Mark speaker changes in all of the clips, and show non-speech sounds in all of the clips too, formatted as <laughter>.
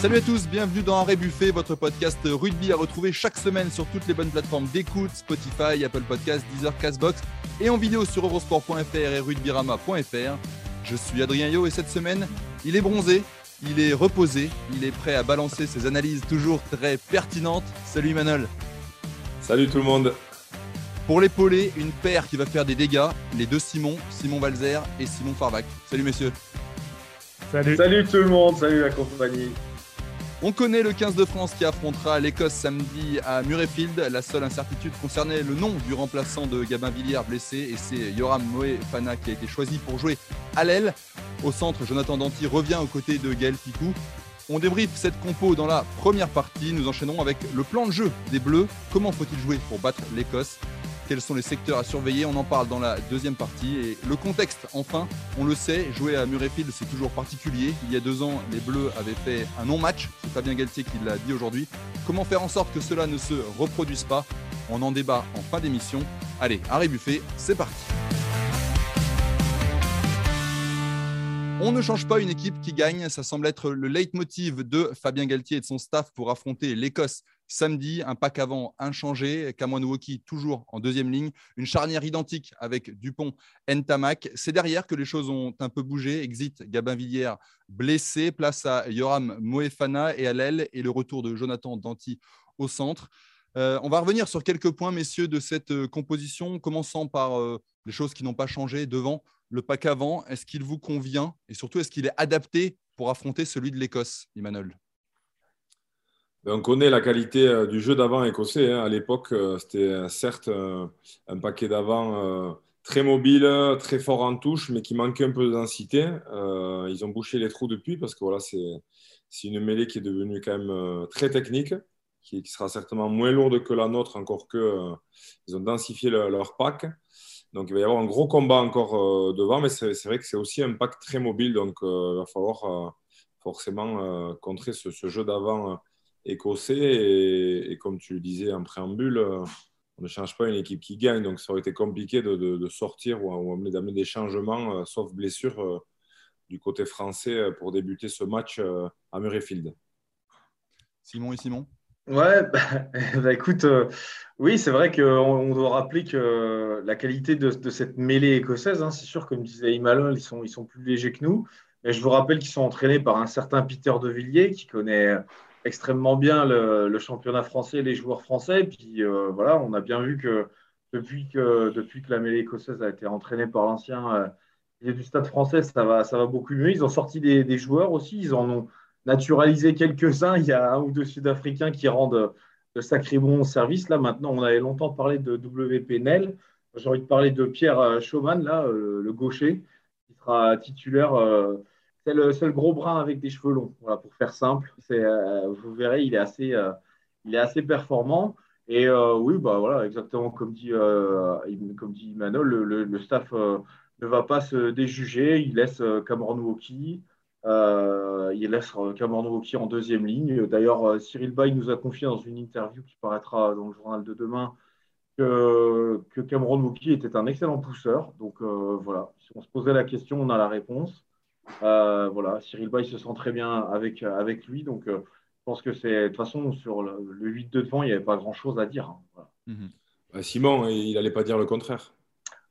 Speaker 1: Salut à tous, bienvenue dans Arrêt Buffet, votre podcast rugby à retrouver chaque semaine sur toutes les bonnes plateformes d'écoute, Spotify, Apple Podcasts, Deezer, Castbox et en vidéo sur eurosport.fr et rugbyrama.fr. Je suis Adrien Yo et cette semaine, il est bronzé, il est reposé, il est prêt à balancer ses analyses toujours très pertinentes. Salut Manol.
Speaker 2: Salut tout le monde.
Speaker 1: Pour l'épauler, une paire qui va faire des dégâts, les deux Simon, Simon Valzer et Simon Farvac. Salut messieurs.
Speaker 3: Salut. Salut tout le monde, salut la compagnie.
Speaker 1: On connaît le 15 de France qui affrontera l'Écosse samedi à Murrayfield. La seule incertitude concernait le nom du remplaçant de Gabin Villiers blessé et c'est Yoram Moe Fana qui a été choisi pour jouer à l'aile. Au centre, Jonathan Danty revient aux côtés de Gaël Picou. On débriefe cette compo dans la première partie. Nous enchaînerons avec le plan de jeu des Bleus. Comment faut-il jouer pour battre l'Écosse? Quels sont les secteurs à surveiller On en parle dans la deuxième partie. Et le contexte, enfin, on le sait, jouer à Murrayfield, c'est toujours particulier. Il y a deux ans, les Bleus avaient fait un non-match. C'est Fabien Galtier qui l'a dit aujourd'hui. Comment faire en sorte que cela ne se reproduise pas? On en débat en fin d'émission. Allez, Harry Buffet, c'est parti. On ne change pas une équipe qui gagne, ça semble être le leitmotiv de Fabien Galtier et de son staff pour affronter l'Écosse Samedi, un pack avant inchangé, Kamwanwoki toujours en deuxième ligne, une charnière identique avec Dupont, Ntamak. C'est derrière que les choses ont un peu bougé. Exit Gabin Villiers blessé, place à Yoram Moefana et à l'aile et le retour de Jonathan Danti au centre. Euh, on va revenir sur quelques points, messieurs, de cette euh, composition, commençant par euh, les choses qui n'ont pas changé devant le pack avant. Est-ce qu'il vous convient? Et surtout est-ce qu'il est adapté pour affronter celui de l'Écosse,
Speaker 2: ben, on connaît la qualité euh, du jeu d'avant écossais. Hein. À l'époque, euh, c'était euh, certes un paquet d'avant très mobile, très fort en touche, mais qui manquait un peu de densité. ils ont bouché les trous depuis parce que voilà, c'est une mêlée qui est devenue quand même très technique, qui, sera certainement moins lourde que la nôtre, encore que ils ont densifié leur pack. Donc il va y avoir un gros combat encore devant, mais c'est vrai que c'est aussi un pack très mobile, donc il va falloir forcément contrer ce, ce jeu d'avant écossais. Et, comme tu le disais en préambule, euh, on ne change pas une équipe qui gagne. Donc ça aurait été compliqué de, sortir ou, d'amener des changements, euh, sauf blessure, euh, du côté français pour débuter ce match à Murrayfield.
Speaker 1: Simon et Simon?
Speaker 3: Ouais, <laughs> bah, bah écoute, oui, c'est vrai qu'on doit rappeler que la qualité de, cette mêlée écossaise, hein, c'est sûr, comme disait Imalol, ils sont, ils sont plus légers que nous. Mais je vous rappelle qu'ils sont entraînés par un certain Peter De Villiers qui connaît extrêmement bien le, championnat français, les joueurs français. Puis euh, voilà, on a bien vu que depuis que, depuis que la mêlée écossaise a été entraînée par l'ancien euh, du stade français, ça va, ça va beaucoup mieux. Ils ont sorti des, joueurs aussi, ils en ont naturalisé quelques-uns. Il y a un ou deux Sud-Africains qui rendent de sacrés bons services. Là, maintenant, on avait longtemps parlé de WP Nel. J'ai envie de parler de Pierre euh, Schaumann, là, le gaucher, qui sera titulaire c'est le gros brun avec des cheveux longs, pour faire simple. Euh, vous verrez, il est assez, euh, performant. Et euh, oui, bah, exactement comme dit, Manol, le, staff ne va pas se déjuger. Il laisse Cameron Woki. il laisse Cameron Woki en deuxième ligne. D'ailleurs, Cyril Bay nous a confié dans une interview qui paraîtra dans le journal de demain que, Cameron Woki était un excellent pousseur. Donc voilà, si on se posait la question, on a la réponse. Euh, voilà, Cyril Bay se sent très bien avec, avec lui. Donc, euh, je pense que c'est. De toute façon, sur le, 8 de devant, il n'y avait pas grand-chose à dire. Hein,
Speaker 2: mhm. bah, Simon, il n'allait pas dire le contraire.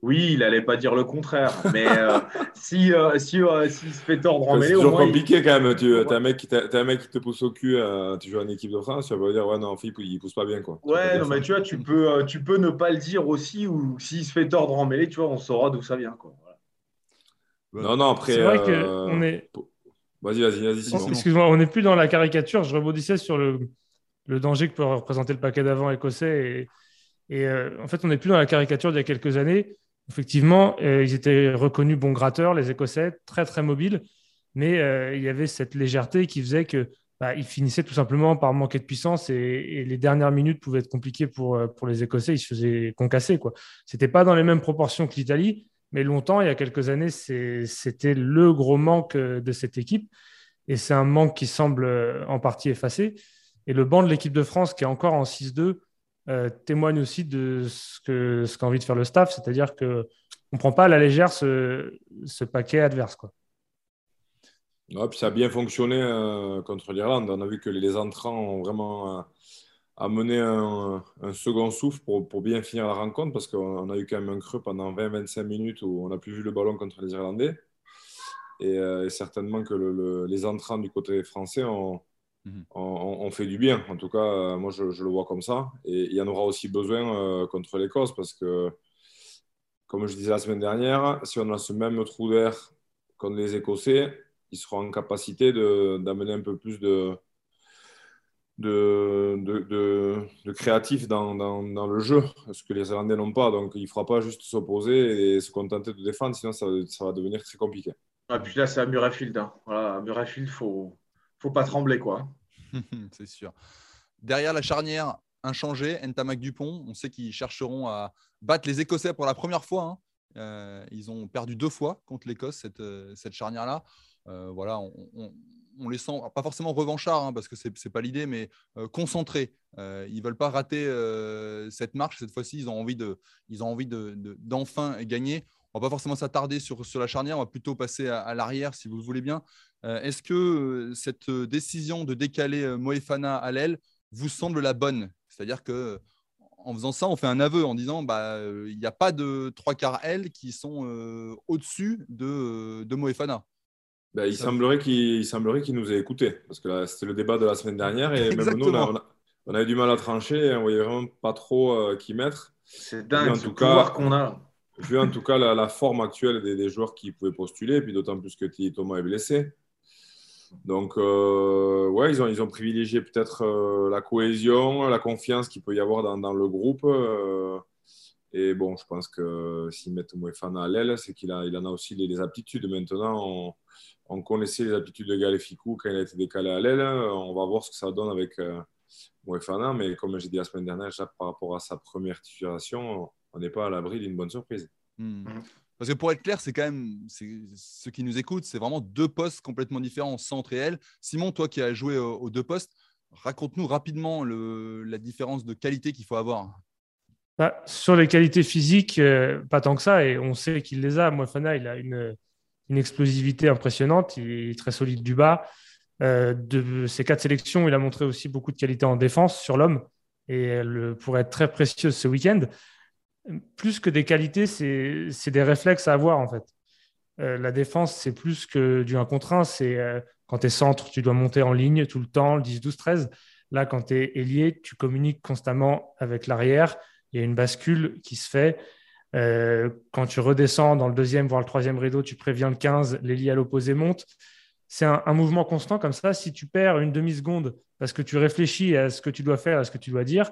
Speaker 3: Oui, il n'allait pas dire le contraire. Mais euh, <laughs> si, si, s'il se fait tordre en mêlée.
Speaker 2: C'est toujours compliqué quand même. Tu as un, mec qui un mec qui te pousse au cul, tu joues en équipe de France, tu vas dire Ouais, non, Philippe, il ne pousse pas bien. Quoi.
Speaker 3: Ouais, non, mais tu vois, tu peux, tu peux ne pas le dire aussi, ou s'il se fait tordre en mêlée, tu vois, on saura d'où ça vient. Quoi.
Speaker 2: Non, non, après. C'est
Speaker 4: vrai qu'on euh, est.
Speaker 2: Vas-y, vas-y, vas-y.
Speaker 4: Excuse-moi, on n'est plus dans la caricature. Je rebondissais sur le, le danger que peut représenter le paquet d'avant écossais. Et, et euh, en fait, on n'est plus dans la caricature d'il y a quelques années. Effectivement, euh, ils étaient reconnus bons gratteurs, les Écossais, très, très mobiles. Mais il y avait cette légèreté qui faisait que bah, ils finissaient tout simplement par manquer de puissance et, les dernières minutes pouvaient être compliquées pour, pour les Écossais. Ils se faisaient concasser. Ce n'était pas dans les mêmes proportions que l'Italie, mais longtemps, il y a quelques années, c'était le gros manque euh, de cette équipe. Et c'est un manque qui semble euh, en partie effacé. Et le banc de l'équipe de France, qui est encore en 6-2, euh, témoigne aussi de ce qu'a envie de faire le staff, c'est-à-dire qu'on ne prend pas à la légère ce, paquet adverse. Quoi.
Speaker 2: Puis ça a bien fonctionné contre l'Irlande. On a vu que les entrants ont vraiment amené un, second souffle pour, pour, bien finir la rencontre parce qu'on a eu quand même un creux pendant 20-25 minutes où on n'a plus vu le ballon contre les Irlandais. Et, certainement que les entrants du côté français ont, Mhm. on, fait du bien. En tout cas, euh, moi, je, le vois comme ça. Et il y en aura aussi besoin euh, contre l'Écosse parce que, comme je disais la semaine dernière, si on a ce même trou d'air contre les Écossais, ils seront en capacité d'amener un peu plus de, de, de, créatif dans, le jeu, ce que les Irlandais n'ont pas. Donc, il ne fera pas juste s'opposer et se contenter de défendre, sinon ça, va devenir très compliqué.
Speaker 3: Et puis là, c'est à Murrayfield. Hein. Voilà, à Murrayfield, il faut, faut pas trembler. quoi. <laughs>
Speaker 1: c'est sûr. Derrière la charnière, inchangé, Ntamak Dupont. On sait qu'ils chercheront à battre les Écossais pour la première fois. Hein. Euh, ils ont perdu deux fois contre l'Écosse, cette, euh, cette charnière-là. Euh, voilà, on, les sent pas forcément revanchards, hein, parce que c'est n'est pas l'idée, mais concentrés. ils veulent pas rater cette marche. Cette fois-ci, ils ont envie de, ils ont envie de, d'enfin gagner. On va pas forcément s'attarder sur, sur la charnière, on va plutôt passer à l'arrière, si vous le voulez bien. Euh, est-ce que euh, cette euh, décision de décaler Moefana à l'aile vous semble la bonne? C'est-à-dire que en faisant ça, on fait un aveu en disant bah il n'y a pas de trois quarts L qui sont au-dessus de, de Moefana.
Speaker 2: Bah, il, semblerait qu'il semblerait qu'il nous ait écoutés parce que c'était le débat de la semaine dernière et même nous on, avait du mal à trancher, on voyait vraiment pas trop qui mettre.
Speaker 3: C'est dingue en tout cas, qu'on a.
Speaker 2: Vu en tout cas la, forme actuelle des, joueurs qui pouvaient postuler, et puis d'autant plus que Thomas est blessé. Donc, euh, ouais, ils ont, ils ont privilégié peut-être euh, la cohésion, la confiance qu'il peut y avoir dans, dans le groupe. Euh, et bon, je pense que s'ils mettent Mouefana à l'aile, c'est qu'il il en a aussi les, aptitudes. Maintenant, on, connaissait les aptitudes de Galéficou quand il a été décalé à l'aile. On va voir ce que ça donne avec euh, Mouefana. Mais comme j'ai dit la semaine dernière, par rapport à sa première titularisation, on n'est pas à l'abri d'une bonne surprise.
Speaker 1: Hmm. Mm. Parce que pour être clair, c'est quand même, ceux qui nous écoutent, c'est vraiment deux postes complètement différents, centre et aile. Simon, toi qui as joué aux, deux postes, raconte-nous rapidement la différence de qualité qu'il faut avoir.
Speaker 4: Bah, sur les qualités physiques, euh, pas tant que ça, et on sait qu'il les a. Moefana, il a une, explosivité impressionnante, il est très solide du bas. Euh, de ses quatre sélections, il a montré aussi beaucoup de qualité en défense sur l'homme, et elle pourrait être très précieuse ce week-end plus que des qualités, c'est des réflexes à avoir en fait. Euh, la défense, c'est plus que du 1 contre 1. C'est euh, quand tu es centre, tu dois monter en ligne tout le temps, le 10, 12, 13. Là, quand tu es ailier, tu communiques constamment avec l'arrière. Il y a une bascule qui se fait. Euh, quand tu redescends dans le deuxième, voire le troisième rideau, tu préviens le 15, l'ailier à l'opposé monte. C'est un, mouvement constant comme ça. Si tu perds une demi-seconde parce que tu réfléchis à ce que tu dois faire, à ce que tu dois dire,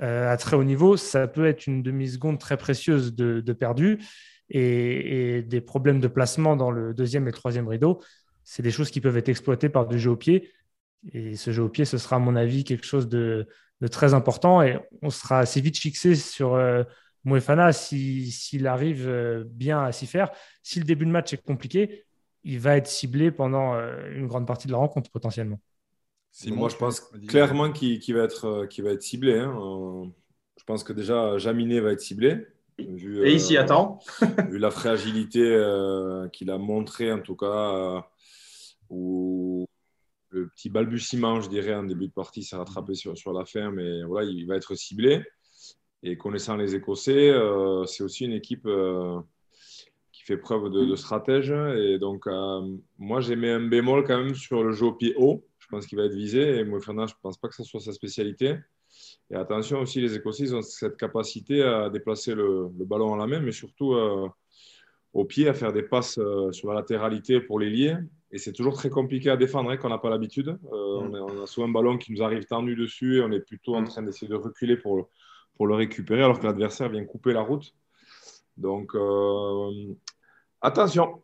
Speaker 4: euh, à très haut niveau, ça peut être une demi-seconde très précieuse de, perdu. Et, des problèmes de placement dans le deuxième et le troisième rideau, c'est des choses qui peuvent être exploitées par du jeu au pied. Et ce jeu au pied, ce sera à mon avis quelque chose de, très important. Et on sera assez vite fixé sur euh, Moefana s'il arrive euh, bien à s'y faire. Si le début de match est compliqué, il va être ciblé pendant une grande partie de la rencontre potentiellement
Speaker 2: moi, je pense clairement qu'il va, être, euh, va être ciblé. Hein. Je pense que déjà, Jaminet va être ciblé.
Speaker 3: Vu, Et ici, euh, attend. <laughs>
Speaker 2: vu la fragilité euh, qu'il a montré, en tout cas, ou le petit balbutiement, je dirais, en début de partie, s'est rattrapé sur, sur la fin, mais voilà, il va être ciblé. Et connaissant les Écossais, c'est aussi une équipe qui fait preuve de, de stratège. Et donc, moi, j'ai mis un bémol quand même sur le jeu au pied haut je pense qu'il va être visé. Et Moefana, je ne pense pas que ce soit sa spécialité. Et attention aussi, les Écossais ont cette capacité à déplacer le, ballon à la main, mais surtout euh, au pied, à faire des passes euh, sur la latéralité pour les lier. Et c'est toujours très compliqué à défendre hein, quand on n'a pas l'habitude. Euh, mm. on, a souvent un ballon qui nous arrive tendu dessus et on est plutôt en mm. train d'essayer de reculer pour, pour le récupérer alors que l'adversaire vient couper la route. Donc, attention.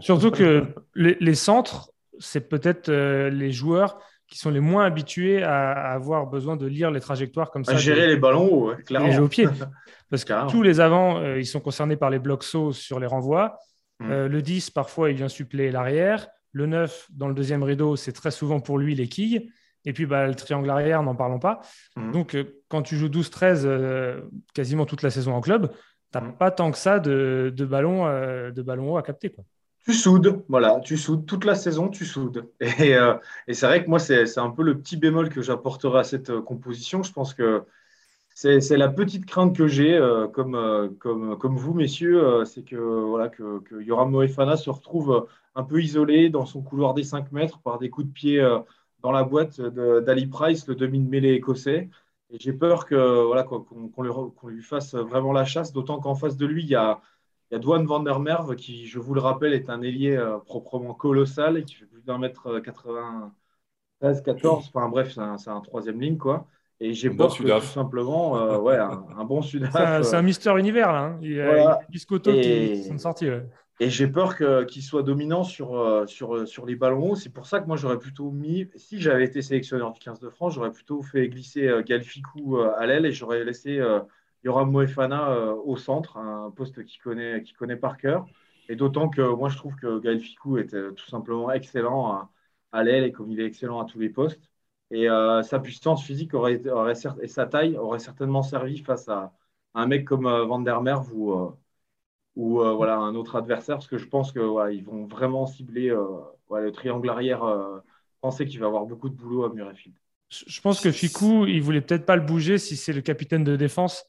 Speaker 4: Surtout que les centres, c'est peut-être euh, les joueurs qui sont les moins habitués à, avoir besoin de lire les trajectoires comme ça. À
Speaker 3: gérer les ballons,
Speaker 4: clairement. Les au pied. <laughs> Parce que tous les avants, euh, ils sont concernés par les blocs sauts sur les renvois. Mm. Euh, le 10, parfois, il vient suppléer l'arrière. Le 9, dans le deuxième rideau, c'est très souvent pour lui les quilles. Et puis, bah, le triangle arrière, n'en parlons pas. Mm. Donc, quand tu joues 12-13 quasiment toute la saison en club, tu n'as mm. pas tant que ça de, de ballons de ballon haut à capter. Quoi
Speaker 3: Tu soudes, voilà, tu soudes toute la saison, tu soudes. <laughs> Et, euh, et c'est vrai que moi, c'est un peu le petit bémol que j'apporterai à cette euh, composition. Je pense que c'est la petite crainte que j'ai, euh, comme, comme, comme vous, messieurs, c'est que, voilà, que, que Yoram Moefana se retrouve un peu isolé dans son couloir des 5 mètres par des coups de pied dans la boîte d'Ali Price, le demi de mêlée écossais. Et j'ai peur que voilà qu'on lui, lui, fasse vraiment la chasse, d'autant qu'en face de lui, il y a il y a Dwan van der Merve qui, je vous le rappelle, est un ailier euh, proprement colossal et qui fait plus d'un mètre 93, 14. Enfin bref, c'est un, troisième ligne quoi. Et j'ai peur que tout simplement, euh, ouais, un, bon Sudaf.
Speaker 4: C'est un, euh, Mister Univers là. Hein. Il y a, Biscotto qui sont sortis.
Speaker 3: Et j'ai peur qu'il soit dominant sur, sur, sur les ballons. C'est pour ça que moi, j'aurais plutôt mis, si j'avais été sélectionneur du 15 de France, j'aurais plutôt fait glisser Galficou à l'aile et j'aurais laissé il y aura Moefana euh, au centre, un poste qu'il connaît, connaît par cœur. Et d'autant que moi, je trouve que Gaël Ficou est euh, tout simplement excellent à, l'aile et comme il est excellent à tous les postes. Et euh, sa puissance physique aurait, aurait, et sa taille aurait certainement servi face à, un mec comme Van der Merve ou, ou voilà, un autre adversaire, parce que je pense qu'ils ils vont vraiment cibler le triangle arrière français qui va avoir beaucoup de boulot à Murrayfield.
Speaker 4: Je pense que Ficou, il voulait peut-être pas le bouger si c'est le capitaine de défense.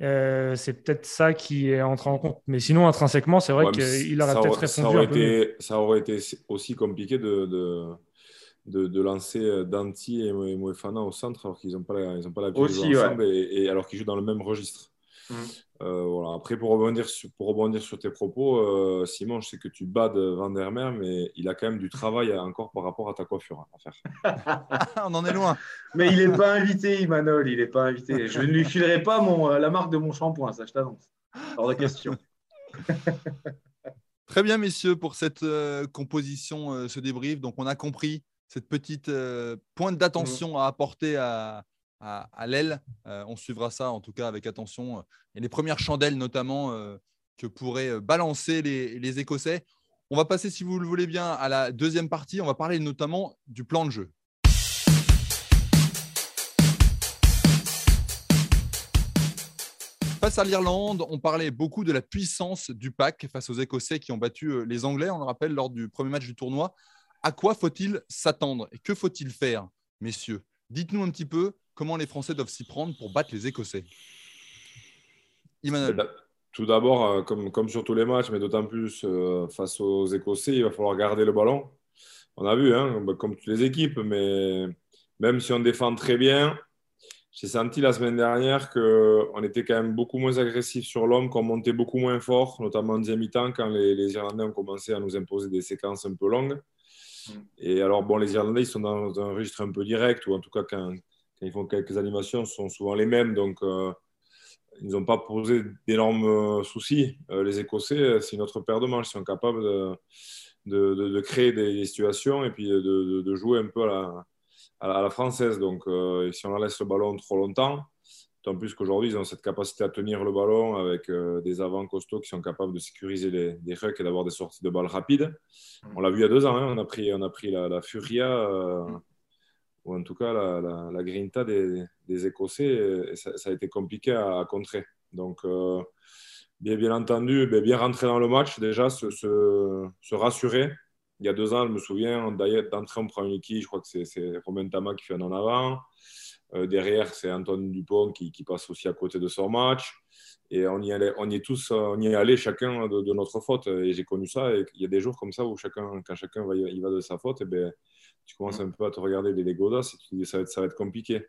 Speaker 4: Euh, c'est peut-être ça qui est entré en compte. Mais sinon, intrinsèquement, c'est vrai qu'il aurait peut-être répondu.
Speaker 2: Ça aurait, été, ça aurait été aussi compliqué de, de, de, lancer Danti et Moefana au centre alors qu'ils n'ont pas, la, ils ont pas la
Speaker 3: aussi, ensemble
Speaker 2: et, alors qu'ils jouent dans le même registre. Mm. Euh, voilà. Après, pour rebondir, sur, pour rebondir sur tes propos, euh, Simon, je sais que tu bats de Van der Mer, mais il a quand même du travail encore par rapport à ta coiffure à faire. <laughs>
Speaker 1: On en est loin.
Speaker 3: mais il n'est pas invité, Imanol, il n'est pas invité. Je ne lui filerai pas mon, euh, la marque de mon shampoing, ça je t'annonce. Hors de question. <laughs>
Speaker 1: Très bien, messieurs, pour cette composition, ce débrief. Donc, on a compris cette petite pointe d'attention à apporter à, à, l'aile. Euh, on suivra ça en tout cas avec attention. Et les premières chandelles notamment euh, que pourraient euh, balancer les, Écossais. On va passer, si vous le voulez bien, à la deuxième partie. On va parler notamment du plan de jeu. Face à l'Irlande, on parlait beaucoup de la puissance du pack face aux Écossais qui ont battu les Anglais, on le rappelle, lors du premier match du tournoi. À quoi faut-il s'attendre et que faut-il faire, messieurs? Dites-nous un petit peu comment les Français doivent s'y prendre pour battre les Écossais
Speaker 2: Emmanuel. Tout d'abord, euh, comme, comme sur tous les matchs, mais d'autant plus euh, face aux Écossais, il va falloir garder le ballon. On a vu, hein, bah, comme toutes les équipes, mais même si on défend très bien, j'ai senti la semaine dernière qu'on était quand même beaucoup moins agressif sur l'homme, qu'on montait beaucoup moins fort, notamment en deuxième mi-temps, quand les, les, Irlandais ont commencé à nous imposer des séquences un peu longues. Mm. Et alors, bon, les Irlandais, ils sont dans un registre un peu direct, ou en tout cas, quand, ils font quelques animations, sont souvent les mêmes. Donc, euh, ils n'ont pas posé d'énormes euh, soucis. Euh, les Écossais, c'est une autre paire de manches. Ils sont capables de, créer des, situations et puis de, jouer un peu à la, française. Donc, si on leur laisse le ballon trop longtemps, tant plus qu'aujourd'hui, ils ont cette capacité à tenir le ballon avec des avants costauds qui sont capables de sécuriser les, les rucks et d'avoir des sorties de balles rapides. On l'a vu il y a deux ans, hein. on a pris, la Furia ou en tout cas la, la, grinta des, des Écossais, ça, a été compliqué à, contrer. Donc, euh, bien, bien entendu, bien, bien, rentrer dans le match, déjà se, se, rassurer. Il y a deux ans, je me souviens, d'entrer, on prend une équipe, je crois que c'est Romain Tama qui fait un en avant. Euh, derrière, c'est Antoine Dupont qui, qui, passe aussi à côté de son match. Et on y, allait, on y est tous, on y est allé chacun de, notre faute. Et j'ai connu ça. Et il y a des jours comme ça où chacun, quand chacun va, il va de sa faute, et bien, tu commences un peu à te regarder les Legodas et tu te dis ça va être, ça va être compliqué.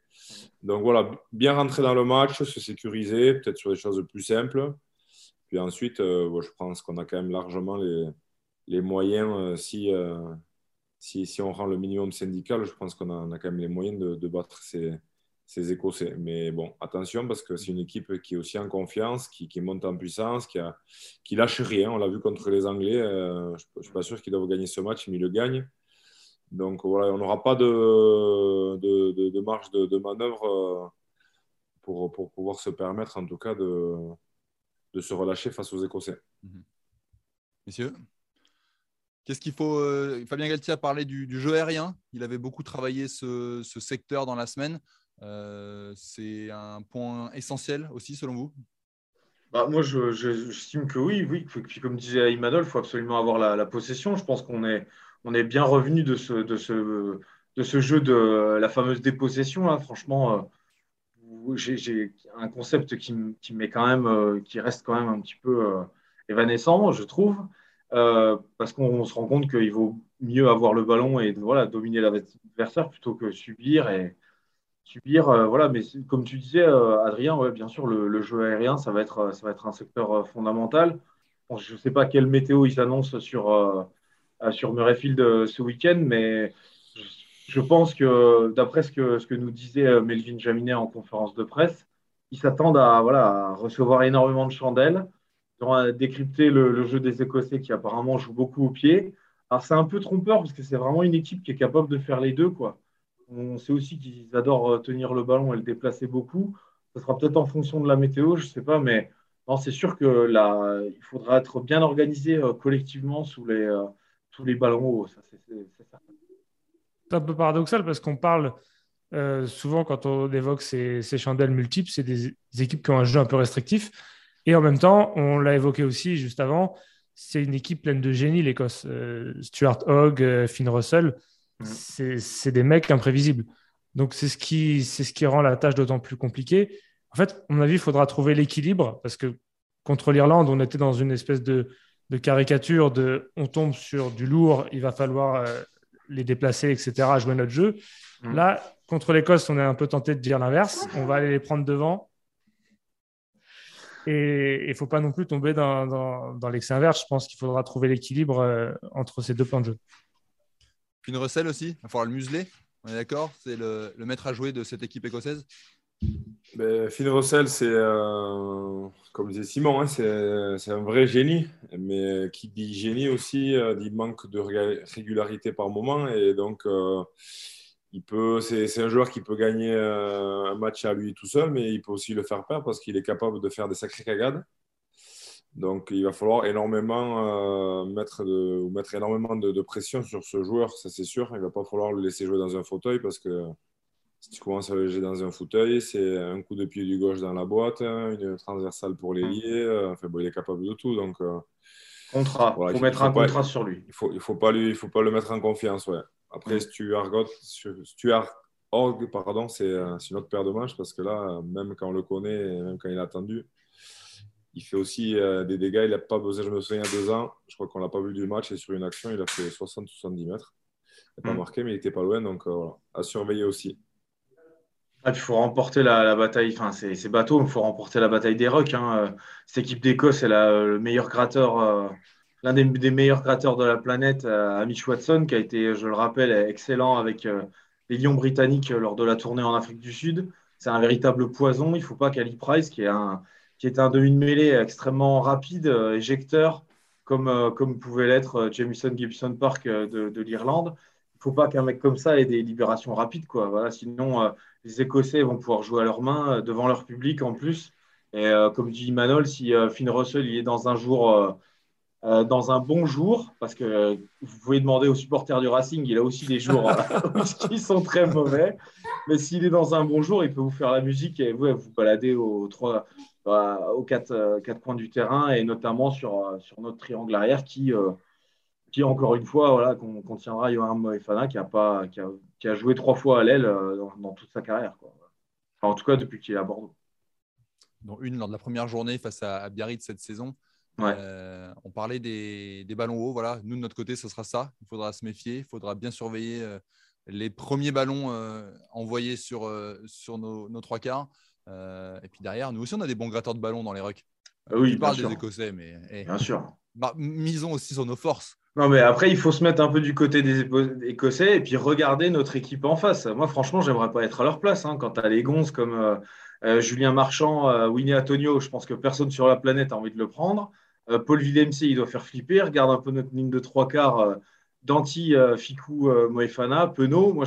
Speaker 2: Donc voilà, bien rentrer dans le match, se sécuriser, peut-être sur des choses plus simples. Puis ensuite, euh, je pense qu'on a quand même largement les, les moyens, euh, si, euh, si, si, on rend le minimum syndical, je pense qu'on a, on a, quand même les moyens de, de battre ces, ces, Écossais. Mais bon, attention, parce que c'est une équipe qui est aussi en confiance, qui, qui monte en puissance, qui, a, qui lâche rien. On l'a vu contre les Anglais. je ne suis pas sûr qu'ils doivent gagner ce match, mais ils le gagnent. Donc voilà, on n'aura pas de, de, de, marge de, manœuvre euh, pour, pour, pouvoir se permettre en tout cas de, de se relâcher face aux Écossais. Mhm.
Speaker 1: Messieurs Qu'est-ce qu'il faut euh, Fabien Galtier a parlé du, du, jeu aérien. Il avait beaucoup travaillé ce, ce secteur dans la semaine. Euh, c'est un point essentiel aussi, selon vous?
Speaker 3: Bah, Moi, j'estime que oui, oui. Puis, comme disait Imanol, il faut absolument avoir la, possession. Je pense qu'on est, on est bien revenu de ce, jeu de la fameuse dépossession. Franchement, euh, j'ai un concept euh, qui reste quand même un petit peu euh, évanescent, je trouve. parce qu'on se rend compte qu'il vaut mieux avoir le ballon et dominer l'adversaire plutôt que subir voilà, mais comme tu disais, Adrien, bien sûr, le, jeu aérien, ça va être, un secteur fondamental. je ne sais pas quelle météo ils annoncent sur, sur Murrayfield ce week-end, mais je pense que d'après ce que, ce que nous disait Melvin Jaminet en conférence de presse, ils s'attendent à, voilà, recevoir énormément de chandelles. Ils ont décrypté le, jeu des Écossais qui apparemment joue beaucoup au pied. Alors c'est un peu trompeur parce que c'est vraiment une équipe qui est capable de faire les deux. quoi. On sait aussi qu'ils adorent euh, tenir le ballon et le déplacer beaucoup. Ce sera peut-être en fonction de la météo, je ne sais pas, mais c'est sûr que là, il faudra être bien organisé euh, collectivement sous les, euh, tous les ballons hauts.
Speaker 4: c'est un peu paradoxal parce qu'on parle souvent quand on évoque ces, chandelles multiples, c'est des, équipes qui ont un jeu un peu restrictif. Et en même temps, on l'a évoqué aussi juste avant, c'est une équipe pleine de génie, l'Écosse. Stuart Hogg, Finn Russell, Mm. c'est des mecs imprévisibles. Donc, c'est ce, qui, ce qui rend la tâche d'autant plus compliquée. En fait, à mon avis, il faudra trouver l'équilibre parce que contre l'Irlande, on était dans une espèce de, caricature de on tombe sur du lourd, il va falloir euh, les déplacer, etc., jouer notre jeu. Mm. Là, contre l'Écosse, on est un peu tenté de dire l'inverse. On va aller les prendre devant. Et il ne faut pas non plus tomber dans, dans, l'excès inverse. Je pense qu'il faudra trouver l'équilibre euh, entre ces deux plans de jeu.
Speaker 1: Une recelle aussi, il va falloir le museler. On est d'accord C'est le, maître à jouer de cette équipe écossaise
Speaker 2: ben, Finn Russell, c'est, euh, comme disait Simon, hein, c'est, un vrai génie. Mais qui dit génie aussi, euh, dit manque de régularité par moment. Et donc, euh, c'est, un joueur qui peut gagner un match à lui tout seul, mais il peut aussi le faire perdre parce qu'il est capable de faire des sacrées cagades. Donc, il va falloir énormément euh, mettre, de, mettre énormément de, pression sur ce joueur, ça c'est sûr. Il ne va pas falloir le laisser jouer dans un fauteuil parce que si tu commences à le jouer dans un fauteuil, c'est un coup de pied du gauche dans la boîte, une transversale pour les lier. Euh, enfin, bon, il est capable de tout. Donc,
Speaker 3: euh, contrat. il faut mettre un contrat sur lui.
Speaker 2: Il ne faut, il faut, pas lui, il faut pas le mettre en confiance. Ouais. Après, mm. Stuart, Stuart Org, pardon, c'est une autre paire de manches parce que là, même quand on le connaît, même quand il a attendu, il fait aussi euh, des dégâts. Il n'a pas besoin, je me souviens, il y a deux ans, je crois qu'on l'a pas vu du match, et sur une action, il a fait 60-70 mètres. Il n'a pas mm. marqué, mais il n'était pas loin, donc euh, voilà, à surveiller aussi.
Speaker 3: Ah, il faut remporter la, bataille, enfin, c'est bateau, il faut remporter la bataille des Rocks. Hein. Euh, cette équipe d'Écosse, c'est le meilleur gratteur, l'un des, meilleurs gratteurs de la planète, Amish Watson, qui a été, je le rappelle, excellent avec les Lions britanniques lors de la tournée en Afrique du Sud. C'est un véritable poison. Il ne faut pas qu'Ali Price, qui est un, est demi mêlée extrêmement rapide, euh, éjecteur, comme, euh, pouvait l'être euh, Jamison Gibson Park de, l'Irlande. Il ne faut pas qu'un mec comme ça ait des libérations rapides. Quoi. Voilà, sinon, les Écossais vont pouvoir jouer à leurs mains devant leur public en plus. Et comme dit Manol, si Finn Russell il est dans un jour, dans un bon jour, parce que vous pouvez demander aux supporters du Racing, il a aussi des jours <laughs> <laughs> qui sont très mauvais. Mais s'il est dans un bon jour, il peut vous faire la musique et vous vous balader aux trois, aux quatre, euh, quatre, coins du terrain et notamment sur, euh, sur notre triangle arrière qui, euh, qui encore une fois, voilà, qu'on contiendra Johan Moefana qui a, pas, qui a, qui a, joué trois fois à l'aile dans, toute sa carrière. Quoi. en tout cas, depuis qu'il est à Bordeaux.
Speaker 1: Dont une lors de la première journée face à, Biarritz cette saison. on parlait des, des, ballons hauts. Voilà. Nous, de notre côté, ce sera ça. Il faudra se méfier. Il faudra bien surveiller les premiers ballons envoyés sur, sur nos, nos, trois quarts. Euh, et puis derrière, nous aussi, on a des bons gratteurs de ballon dans les rucks.
Speaker 3: Ah oui, tu
Speaker 1: parles des Écossais, mais
Speaker 3: eh, bien sûr.
Speaker 1: Bah, misons aussi sur nos forces.
Speaker 3: Non, mais après, il faut se mettre un peu du côté des Écossais et puis regarder notre équipe en face. Moi, franchement, j'aimerais pas être à leur place. Hein. Quand tu as les gonzes comme euh, euh, Julien Marchand, Winnie Antonio, je pense que personne sur la planète a envie de le prendre. Paul Villemc, il doit faire flipper. Regarde un peu notre ligne de trois quarts. Danti, Ficou, Moefana, Penaud. Moi,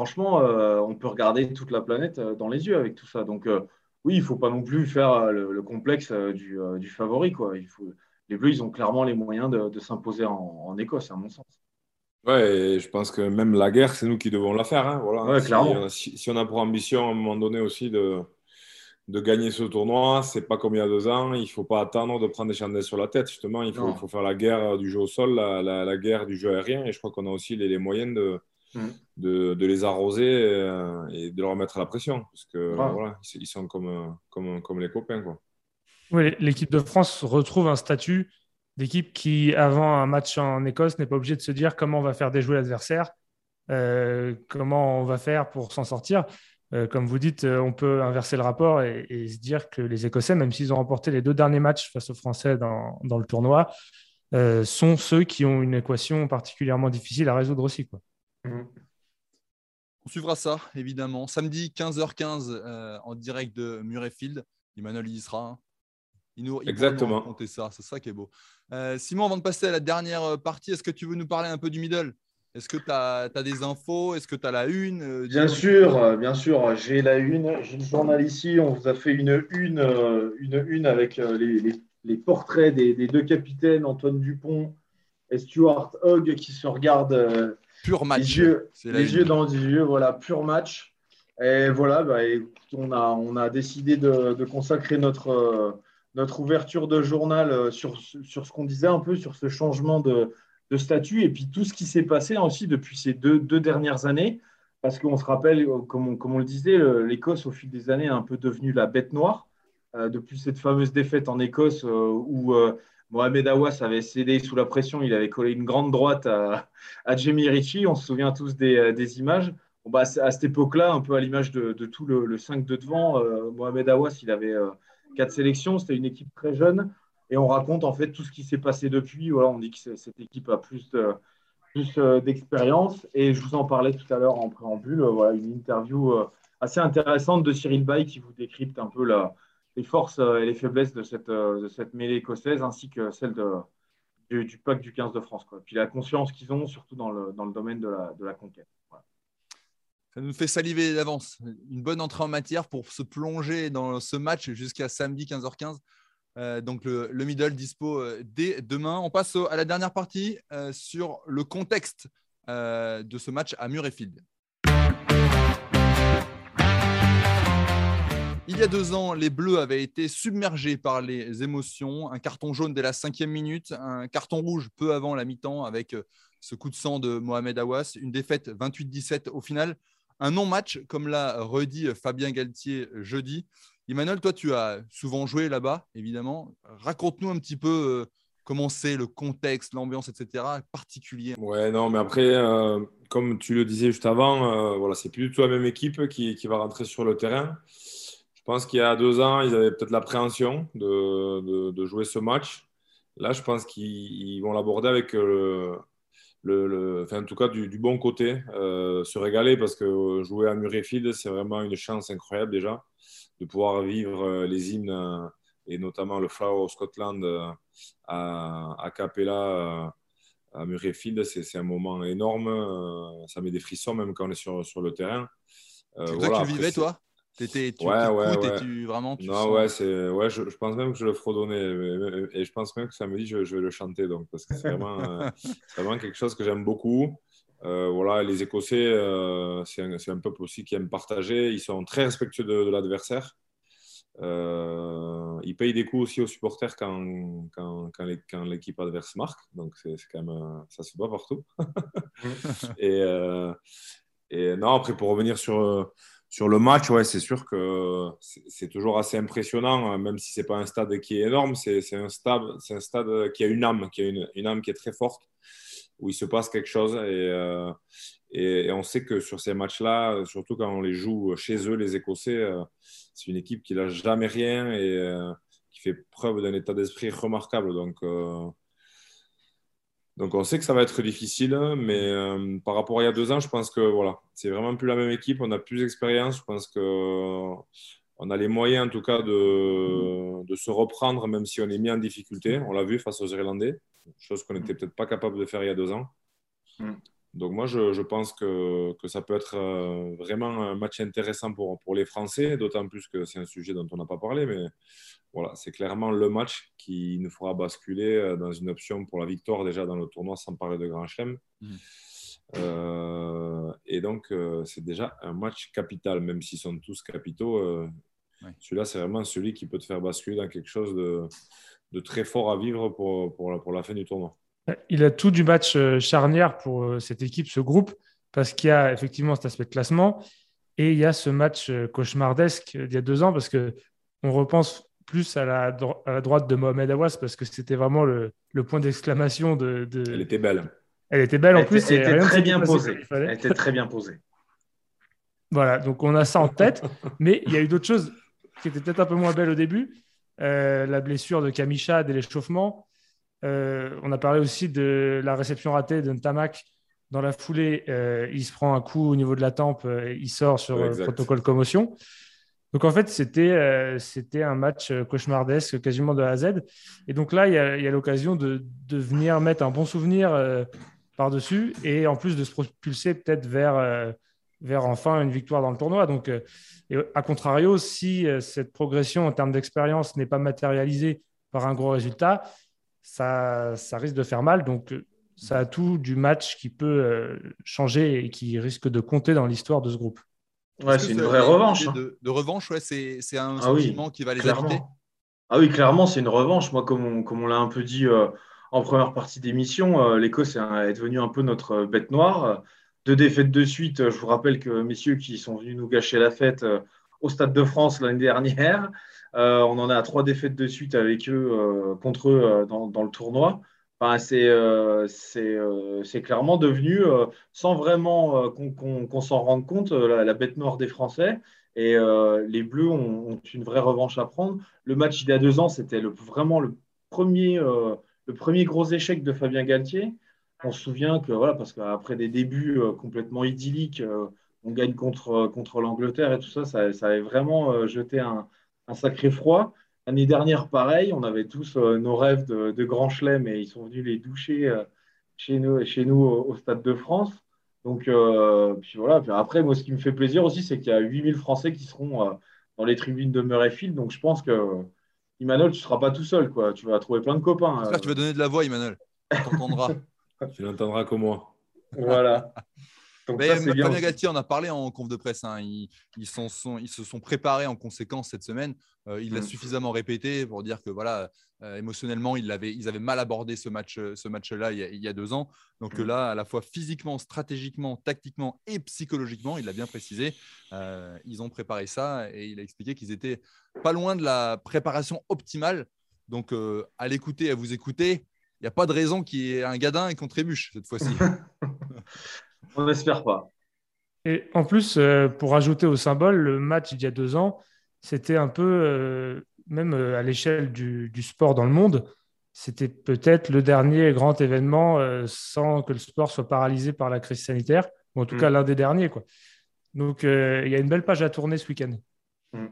Speaker 3: franchement, euh, on peut regarder toute la planète euh, dans les yeux avec tout ça. Donc, euh, oui, il ne faut pas non plus faire le, complexe du, favori. Quoi. Il faut, les Bleus, ils ont clairement les moyens de, s'imposer en, Écosse, à mon sens.
Speaker 2: Ouais, je pense que même la guerre, c'est nous qui devons la faire. Hein, voilà.
Speaker 3: clairement.
Speaker 2: Si, on a pour ambition à un moment donné aussi de, de gagner ce tournoi. C'est pas comme il y a deux ans. Il faut pas attendre de prendre des chandelles sur la tête. Justement, il faut, faut faire la guerre du jeu au sol, la, la, guerre du jeu aérien. Et je crois qu'on a aussi les, les moyens de, mm. de, de, les arroser euh, et, de leur mettre la pression. Parce que voilà, ils sont comme, comme, comme les copains. Quoi.
Speaker 4: L'équipe de France retrouve un statut d'équipe qui, avant un match en Écosse, n'est pas obligé de se dire comment on va faire déjouer l'adversaire, euh, comment on va faire pour s'en sortir. Euh, comme vous dites, euh, on peut inverser le rapport et, se dire que les Écossais, même s'ils ont remporté les deux derniers matchs face aux Français dans, le tournoi, sont ceux qui ont une équation particulièrement difficile à résoudre aussi.
Speaker 1: Mmh. On suivra ça, évidemment. Samedi 15h15 en direct de Murrayfield. Emmanuel y sera. Hein.
Speaker 2: Il nous, Exactement.
Speaker 1: raconter ça. C'est ça qui est beau. Simon, avant de passer à la dernière partie, est-ce que tu veux nous parler un peu du middle? Est-ce que tu as, des infos? Est-ce que tu as la une?
Speaker 3: Euh, Bien sûr, euh, bien sûr, j'ai la une. J'ai le journal ici. On vous a fait une une, euh, une, une avec les, portraits des, deux capitaines, Antoine Dupont et Stuart Hogg, qui se regardent
Speaker 1: pur match.
Speaker 3: les yeux, les yeux dans les yeux. Voilà, pur match. Et voilà, bah, on, a, on a décidé de, consacrer notre, notre ouverture de journal sur, sur ce qu'on disait un peu, sur ce changement de de statut et puis tout ce qui s'est passé aussi depuis ces deux, deux dernières années. Parce qu'on se rappelle, comme on, comme on le disait, l'Écosse, au fil des années, est un peu devenue la bête noire. Euh, depuis cette fameuse défaite en Écosse euh, où euh, Mohamed Awas avait cédé sous la pression, il avait collé une grande droite à, à Jamie Ritchie. On se souvient tous des, des images. Bah, à cette époque-là, un peu à l'image de, de, tout le, le 5 de devant, Mohamed Awas, il avait quatre sélections. C'était une équipe très jeune et on raconte en fait tout ce qui s'est passé depuis. Voilà, on dit que cette équipe a plus plus euh, d'expérience. Et je vous en parlais tout à l'heure en préambule. Euh, voilà, une interview euh, assez intéressante de Cyril Bay qui vous décrypte un peu les forces et les faiblesses de cette, de cette mêlée écossaise ainsi que celle du, du du 15 de France. Puis la conscience qu'ils ont, surtout dans le, dans le domaine de la, de la conquête.
Speaker 1: Ça nous fait saliver d'avance. Une bonne entrée en matière pour se plonger dans ce match jusqu'à samedi 15h15. Euh, donc le, middle dispo euh, dès demain. On passe à la dernière partie euh, sur le contexte de ce match à Murrayfield. Il y a deux ans, les Bleus avaient été submergés par les émotions. Un carton jaune dès la cinquième minute, un carton rouge peu avant la mi-temps avec ce coup de sang de Mohamed Awas, une défaite 28-17 au final. Un non-match, comme l'a redit Fabien Galtier jeudi. Emmanuel, toi, tu as souvent joué là-bas, évidemment. Raconte-nous un petit peu euh, comment c'est le contexte, l'ambiance, etc., particulier.
Speaker 2: Ouais, non, mais après, euh, comme tu le disais juste avant, euh, voilà, c'est plus du tout la même équipe qui, va rentrer sur le terrain. Je pense qu'il y a deux ans, ils avaient peut-être l'appréhension de, jouer ce match. Là, je pense qu'ils vont l'aborder avec le, enfin, en tout cas du, bon côté, se régaler parce que jouer à Murrayfield, c'est vraiment une chance incroyable déjà de pouvoir vivre euh, les hymnes euh, et notamment le Flower of Scotland euh, à, à Capella à Murrayfield, c'est un moment énorme. ça met des frissons même quand on est sur, sur le terrain.
Speaker 1: c'est voilà, toi qui le vivais, toi? Étais, tu,
Speaker 2: ouais, ouais, ouais.
Speaker 1: Tu, vraiment, tu
Speaker 2: non, ouais, c'est, ouais je, je, pense même que je le fredonnais. Et je pense même que samedi, je, je vais le chanter. Donc, parce que c'est vraiment, <laughs> vraiment quelque chose que j'aime beaucoup. Euh, voilà, les Écossais, euh, c'est un, peuple aussi qui aime partager. Ils sont très respectueux de, l'adversaire. Euh, ils payent des coups aussi aux supporters quand, quand, quand l'équipe adverse marque. Donc, c'est, quand même, ça se voit partout. <laughs> et, et, non, après, pour revenir sur, sur le match, ouais, c'est sûr que c'est, toujours assez impressionnant, même si ce n'est pas un stade qui est énorme. C'est, un, stade, un stade qui a une âme, qui a une, âme qui est très forte où il se passe quelque chose. Euh, et, on sait que sur ces matchs-là, surtout quand on les joue chez eux, les Écossais, euh, c'est une équipe qui lâche jamais rien et euh, qui fait preuve d'un état d'esprit remarquable. Donc, donc on sait que ça va être difficile, mais par rapport à il y a deux ans, je pense que voilà, c'est vraiment plus la même équipe. On a plus d'expérience. Je pense que on a les moyens en tout cas de, de, se reprendre, même si on est mis en difficulté. On l'a vu face aux Irlandais chose qu'on n'était peut-être pas capable de faire il y a deux ans. Donc moi, je, pense que, que, ça peut être euh, vraiment un match intéressant pour, pour les Français, d'autant plus que c'est un sujet dont on n'a pas parlé, mais voilà, c'est clairement le match qui nous fera basculer euh, dans une option pour la victoire déjà dans le tournoi sans parler de Grand Chelem. Mm. Euh, et donc, c'est déjà un match capital, même s'ils sont tous capitaux. Celui-là, c'est vraiment celui qui peut te faire basculer dans quelque chose de, de très fort à vivre pour, pour, la, pour la fin du tournoi.
Speaker 4: Il a tout du match charnière pour cette équipe, ce groupe, parce qu'il y a effectivement cet aspect de classement et il y a ce match cauchemardesque d'il y a deux ans, parce que on repense plus à la, à la droite de Mohamed Awas parce que c'était vraiment le, le point d'exclamation de, de,
Speaker 2: Elle était belle.
Speaker 4: Elle était belle en plus.
Speaker 3: elle était très bien posée. Elle était très <laughs> bien posée.
Speaker 4: Voilà, donc on a ça en tête. mais il y a eu d'autres choses qui étaient peut-être un peu moins belles au début. Euh, la blessure de Kamisha dès l'échauffement. Euh, on a parlé aussi de la réception ratée de Ntamak. Dans la foulée, euh, il se prend un coup au niveau de la tempe, il sort sur le protocole commotion. Donc en fait, c'était un match cauchemardesque quasiment de A à Z. Et donc là, il y a, l'occasion de, de, venir mettre un bon souvenir par-dessus et en plus de se propulser peut-être vers vers enfin une victoire dans le tournoi. Donc, euh, à contrario, si euh, cette progression en termes d'expérience n'est pas matérialisée par un gros résultat, ça, ça risque de faire mal. Donc, euh, ça a tout du match qui peut changer et qui risque de compter dans l'histoire de ce groupe.
Speaker 3: Ouais, c'est une vraie revanche. Hein.
Speaker 1: De, revanche, ouais, c'est un ah sentiment qui va les habiter.
Speaker 3: Ah oui, clairement, c'est une revanche. Moi, comme on, comme on l'a un peu dit en première partie d'émission, l'Écosse est, devenu un peu notre bête noire deux défaites de suite. Je vous rappelle que messieurs qui sont venus nous gâcher la fête euh, au Stade de France l'année dernière, euh, on en a trois défaites de suite avec eux, euh, contre eux dans, le tournoi. C'est clairement devenu, sans vraiment qu'on s'en rende compte, la, bête noire des Français. Et les Bleus ont, une vraie revanche à prendre. Le match il y a deux ans, c'était vraiment le premier, le premier gros échec de Fabien Galtier on se souvient que, voilà, parce qu'après des débuts euh, complètement idylliques, euh, on gagne contre, euh, contre l'Angleterre et tout ça, ça, avait vraiment jeté un, sacré froid. L'année dernière, pareil, on avait tous nos rêves de, de Grand Chelem et ils sont venus les doucher chez nous, chez nous au, Stade de France. Donc, puis voilà. Puis après, moi, ce qui me fait plaisir aussi, c'est qu'il y a 8000 Français qui seront dans les tribunes de Murrayfield. Donc, je pense que, Emmanuel, tu ne seras pas tout seul. Quoi. Tu vas trouver plein de copains.
Speaker 1: J'espère que tu vas donner de la voix, t'entendra. <laughs>
Speaker 2: Tu l'entendras comme moi.
Speaker 3: Voilà. <laughs>
Speaker 1: Donc Fabien Galtier en a parlé en conf de presse. Hein. Ils, ils, sont, ils, se sont préparés en conséquence cette semaine. Euh, il l'a mm. suffisamment répété pour dire que voilà, euh, émotionnellement, ils avaient, ils avaient mal abordé ce match, ce match-là il, il, y a deux ans. Donc mm. là, à la fois physiquement, stratégiquement, tactiquement et psychologiquement, il l'a bien précisé. Euh, ils ont préparé ça et il a expliqué qu'ils étaient pas loin de la préparation optimale. Donc à l'écouter, à vous écouter, il n'y a pas de raison qu'il y ait un gadin et qu'on trébuche cette fois-ci. <laughs>
Speaker 3: On n'espère pas.
Speaker 4: Et en plus, euh, pour ajouter au symbole, le match d'il y a deux ans, c'était un peu, euh, même euh, à l'échelle du, sport dans le monde, c'était peut-être le dernier grand événement sans que le sport soit paralysé par la crise sanitaire, ou en tout mm. cas l'un des derniers. Quoi. Donc il y a une belle page à tourner ce week-end.
Speaker 1: Mm.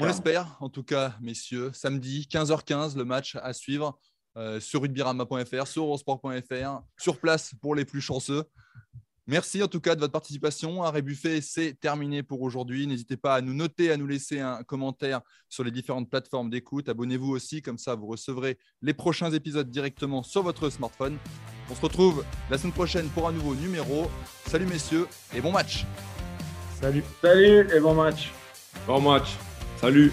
Speaker 1: On l'espère, en tout cas, messieurs. Samedi, 15h15, le match à suivre. Euh, sur rugbyRama.fr, sur eurosport.fr, sur place pour les plus chanceux. Merci en tout cas de votre participation. Arrêt Buffet, c'est terminé pour aujourd'hui. N'hésitez pas à nous noter, à nous laisser un commentaire sur les différentes plateformes d'écoute. Abonnez-vous aussi, comme ça vous recevrez les prochains épisodes directement sur votre smartphone. On se retrouve la semaine prochaine pour un nouveau numéro. Salut messieurs et bon match.
Speaker 3: Salut. Salut et bon match.
Speaker 2: Bon match. Salut.